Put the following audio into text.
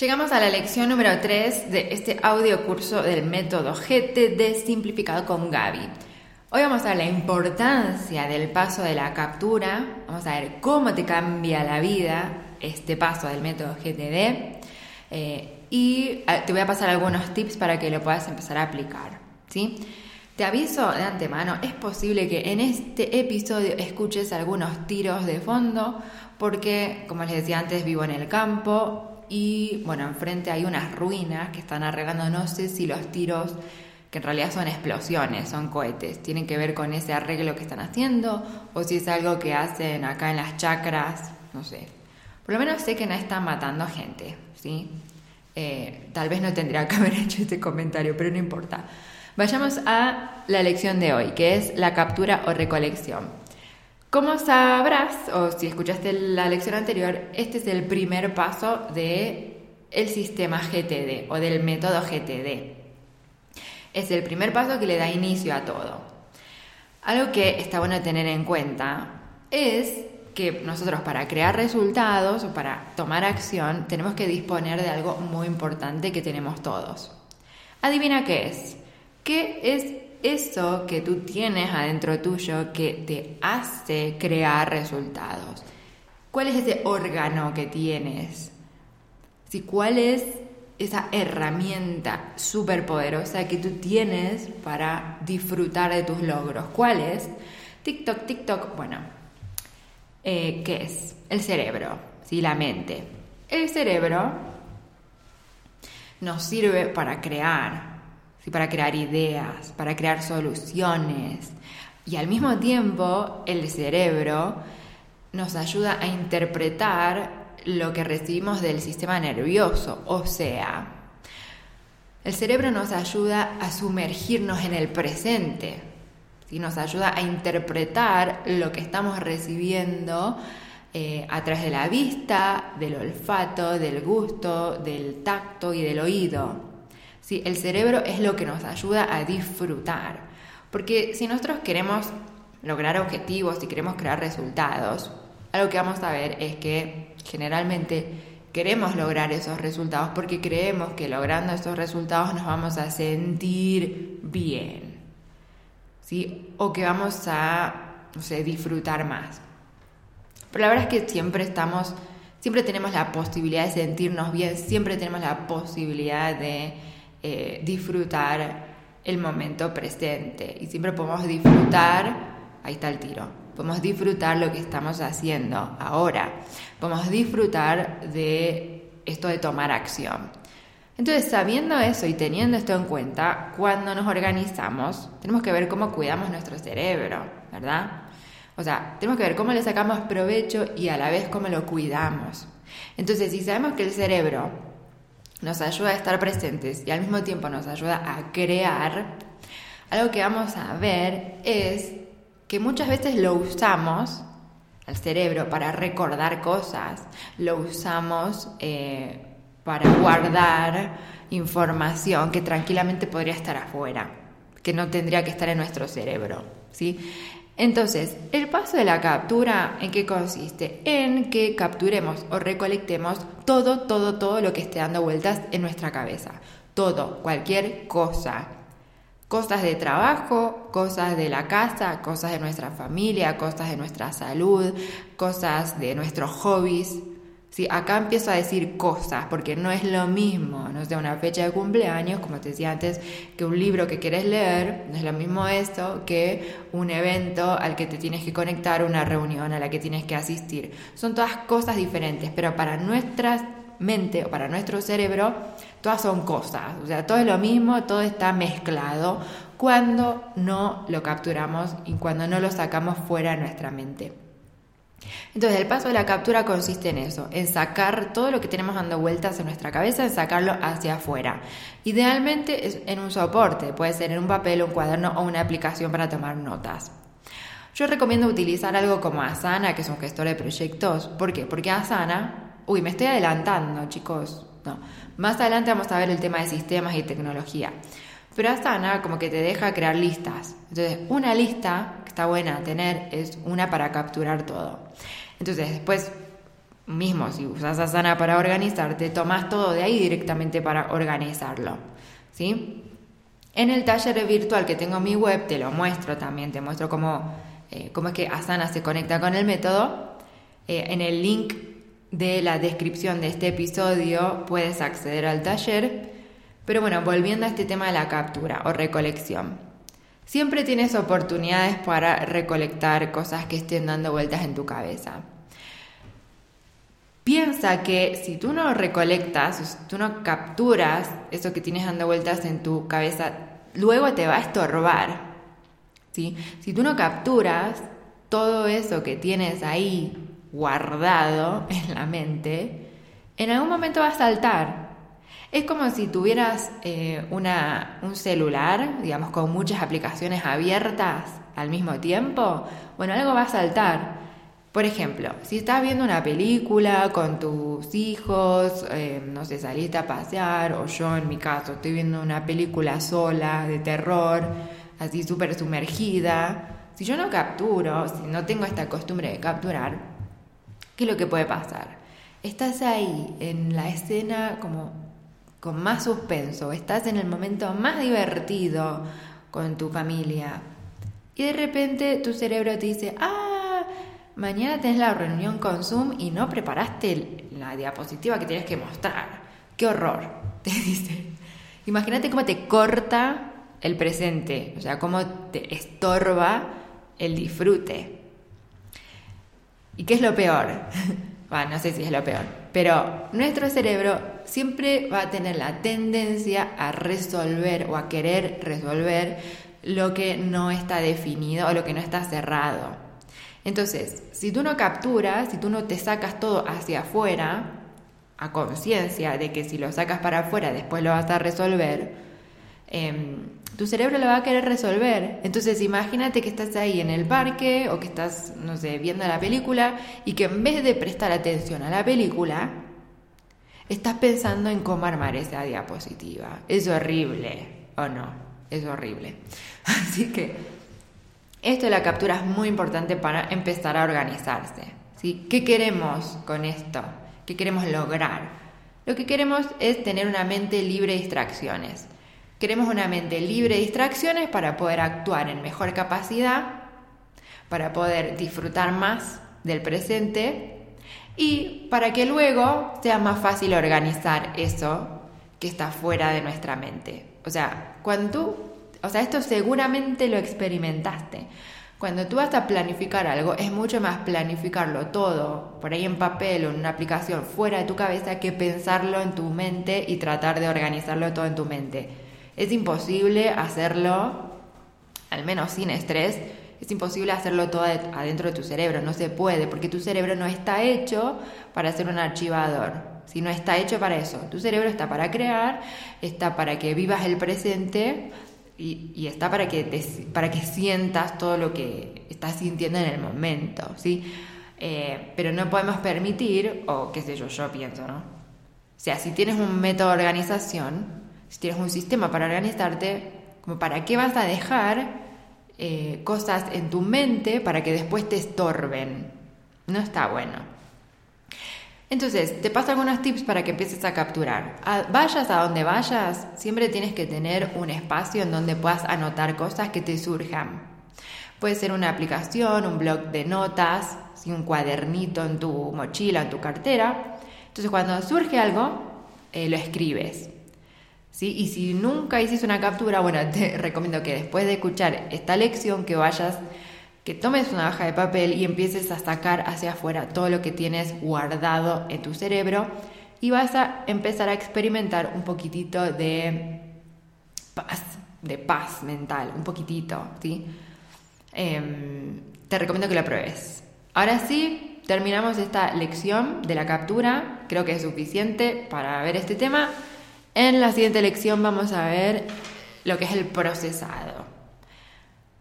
Llegamos a la lección número 3 de este audio curso del método GTD simplificado con Gaby. Hoy vamos a ver la importancia del paso de la captura, vamos a ver cómo te cambia la vida este paso del método GTD eh, y eh, te voy a pasar algunos tips para que lo puedas empezar a aplicar. ¿sí? Te aviso de antemano, es posible que en este episodio escuches algunos tiros de fondo porque, como les decía antes, vivo en el campo y bueno, enfrente hay unas ruinas que están arreglando, no sé si los tiros, que en realidad son explosiones, son cohetes, tienen que ver con ese arreglo que están haciendo o si es algo que hacen acá en las chacras, no sé. Por lo menos sé que no están matando gente, ¿sí? Eh, tal vez no tendría que haber hecho este comentario, pero no importa. Vayamos a la lección de hoy, que es la captura o recolección. Como sabrás, o si escuchaste la lección anterior, este es el primer paso del el sistema GTD o del método GTD. Es el primer paso que le da inicio a todo. Algo que está bueno tener en cuenta es que nosotros para crear resultados o para tomar acción tenemos que disponer de algo muy importante que tenemos todos. Adivina qué es. ¿Qué es eso que tú tienes adentro tuyo que te hace crear resultados. ¿Cuál es ese órgano que tienes? ¿Cuál es esa herramienta súper poderosa que tú tienes para disfrutar de tus logros? ¿Cuál es? TikTok, TikTok, bueno, eh, ¿qué es? El cerebro, ¿sí? la mente. El cerebro nos sirve para crear, para crear ideas, para crear soluciones. Y al mismo tiempo el cerebro nos ayuda a interpretar lo que recibimos del sistema nervioso, o sea, el cerebro nos ayuda a sumergirnos en el presente, y nos ayuda a interpretar lo que estamos recibiendo eh, a través de la vista, del olfato, del gusto, del tacto y del oído. ¿Sí? El cerebro es lo que nos ayuda a disfrutar. Porque si nosotros queremos lograr objetivos y queremos crear resultados, algo que vamos a ver es que generalmente queremos lograr esos resultados porque creemos que logrando esos resultados nos vamos a sentir bien. ¿sí? O que vamos a, no sé, disfrutar más. Pero la verdad es que siempre estamos, siempre tenemos la posibilidad de sentirnos bien, siempre tenemos la posibilidad de eh, disfrutar el momento presente. Y siempre podemos disfrutar, ahí está el tiro, podemos disfrutar lo que estamos haciendo ahora, podemos disfrutar de esto de tomar acción. Entonces, sabiendo eso y teniendo esto en cuenta, cuando nos organizamos, tenemos que ver cómo cuidamos nuestro cerebro, ¿verdad? O sea, tenemos que ver cómo le sacamos provecho y a la vez cómo lo cuidamos. Entonces, si sabemos que el cerebro nos ayuda a estar presentes y al mismo tiempo nos ayuda a crear, algo que vamos a ver es que muchas veces lo usamos al cerebro para recordar cosas, lo usamos eh, para guardar información que tranquilamente podría estar afuera, que no tendría que estar en nuestro cerebro, ¿sí? Entonces, el paso de la captura, ¿en qué consiste? En que capturemos o recolectemos todo, todo, todo lo que esté dando vueltas en nuestra cabeza. Todo, cualquier cosa. Cosas de trabajo, cosas de la casa, cosas de nuestra familia, cosas de nuestra salud, cosas de nuestros hobbies, Sí, acá empiezo a decir cosas, porque no es lo mismo, no sé, una fecha de cumpleaños, como te decía antes, que un libro que quieres leer, no es lo mismo esto que un evento al que te tienes que conectar, una reunión a la que tienes que asistir. Son todas cosas diferentes, pero para nuestra mente o para nuestro cerebro, todas son cosas, o sea, todo es lo mismo, todo está mezclado cuando no lo capturamos y cuando no lo sacamos fuera de nuestra mente. Entonces, el paso de la captura consiste en eso, en sacar todo lo que tenemos dando vueltas en nuestra cabeza, en sacarlo hacia afuera. Idealmente es en un soporte, puede ser en un papel, un cuaderno o una aplicación para tomar notas. Yo recomiendo utilizar algo como Asana, que es un gestor de proyectos. ¿Por qué? Porque Asana, uy, me estoy adelantando, chicos. No, más adelante vamos a ver el tema de sistemas y tecnología. Pero Asana como que te deja crear listas. Entonces, una lista que está buena tener es una para capturar todo. Entonces, después mismo si usas Asana para organizarte, tomas todo de ahí directamente para organizarlo. ¿Sí? En el taller virtual que tengo en mi web, te lo muestro también, te muestro cómo, eh, cómo es que Asana se conecta con el método. Eh, en el link de la descripción de este episodio puedes acceder al taller. Pero bueno, volviendo a este tema de la captura o recolección. Siempre tienes oportunidades para recolectar cosas que estén dando vueltas en tu cabeza. Piensa que si tú no recolectas, si tú no capturas eso que tienes dando vueltas en tu cabeza, luego te va a estorbar. ¿sí? Si tú no capturas todo eso que tienes ahí guardado en la mente, en algún momento va a saltar. Es como si tuvieras eh, una, un celular, digamos, con muchas aplicaciones abiertas al mismo tiempo. Bueno, algo va a saltar. Por ejemplo, si estás viendo una película con tus hijos, eh, no sé, saliste a pasear, o yo en mi caso estoy viendo una película sola de terror, así súper sumergida, si yo no capturo, si no tengo esta costumbre de capturar, ¿qué es lo que puede pasar? Estás ahí en la escena como con más suspenso, estás en el momento más divertido con tu familia y de repente tu cerebro te dice, ah, mañana tenés la reunión con Zoom y no preparaste la diapositiva que tienes que mostrar. ¡Qué horror! Te dice. Imagínate cómo te corta el presente, o sea, cómo te estorba el disfrute. ¿Y qué es lo peor? bueno, no sé si es lo peor, pero nuestro cerebro siempre va a tener la tendencia a resolver o a querer resolver lo que no está definido o lo que no está cerrado. Entonces, si tú no capturas, si tú no te sacas todo hacia afuera, a conciencia de que si lo sacas para afuera después lo vas a resolver, em, tu cerebro lo va a querer resolver. Entonces imagínate que estás ahí en el parque o que estás, no sé, viendo la película y que en vez de prestar atención a la película, estás pensando en cómo armar esa diapositiva. Es horrible, ¿o no? Es horrible. Así que esto de la captura es muy importante para empezar a organizarse. ¿Qué queremos con esto? ¿Qué queremos lograr? Lo que queremos es tener una mente libre de distracciones. Queremos una mente libre de distracciones para poder actuar en mejor capacidad, para poder disfrutar más del presente y para que luego sea más fácil organizar eso que está fuera de nuestra mente. O sea, cuando tú o sea, esto seguramente lo experimentaste. Cuando tú vas a planificar algo, es mucho más planificarlo todo por ahí en papel o en una aplicación fuera de tu cabeza que pensarlo en tu mente y tratar de organizarlo todo en tu mente. Es imposible hacerlo, al menos sin estrés, es imposible hacerlo todo adentro de tu cerebro, no se puede, porque tu cerebro no está hecho para ser un archivador, si no está hecho para eso. Tu cerebro está para crear, está para que vivas el presente y, está para que, para que sientas todo lo que estás sintiendo en el momento, ¿sí? Eh, pero no podemos permitir, o qué sé yo, yo pienso, ¿no? O sea, si tienes un método de organización, si tienes un sistema para organizarte, como para qué vas a dejar eh, cosas en tu mente para que después te estorben. No está bueno. Entonces, te paso algunos tips para que empieces a capturar. vayas a donde vayas, siempre tienes que tener un espacio en donde puedas anotar cosas que te surjan. Puede ser una aplicación, un blog de notas, un cuadernito en tu mochila, en tu cartera. Entonces, cuando surge algo, eh, lo escribes. ¿Sí? Y si nunca hiciste una captura, bueno, te recomiendo que después de escuchar esta lección que vayas que tomes una hoja de papel y empieces a sacar hacia afuera todo lo que tienes guardado en tu cerebro y vas a empezar a experimentar un poquitito de paz, de paz mental, un poquitito, ¿sí? Em, te recomiendo que lo pruebes. Ahora sí, terminamos esta lección de la captura, creo que es suficiente para ver este tema. En la siguiente lección vamos a ver lo que es el procesado.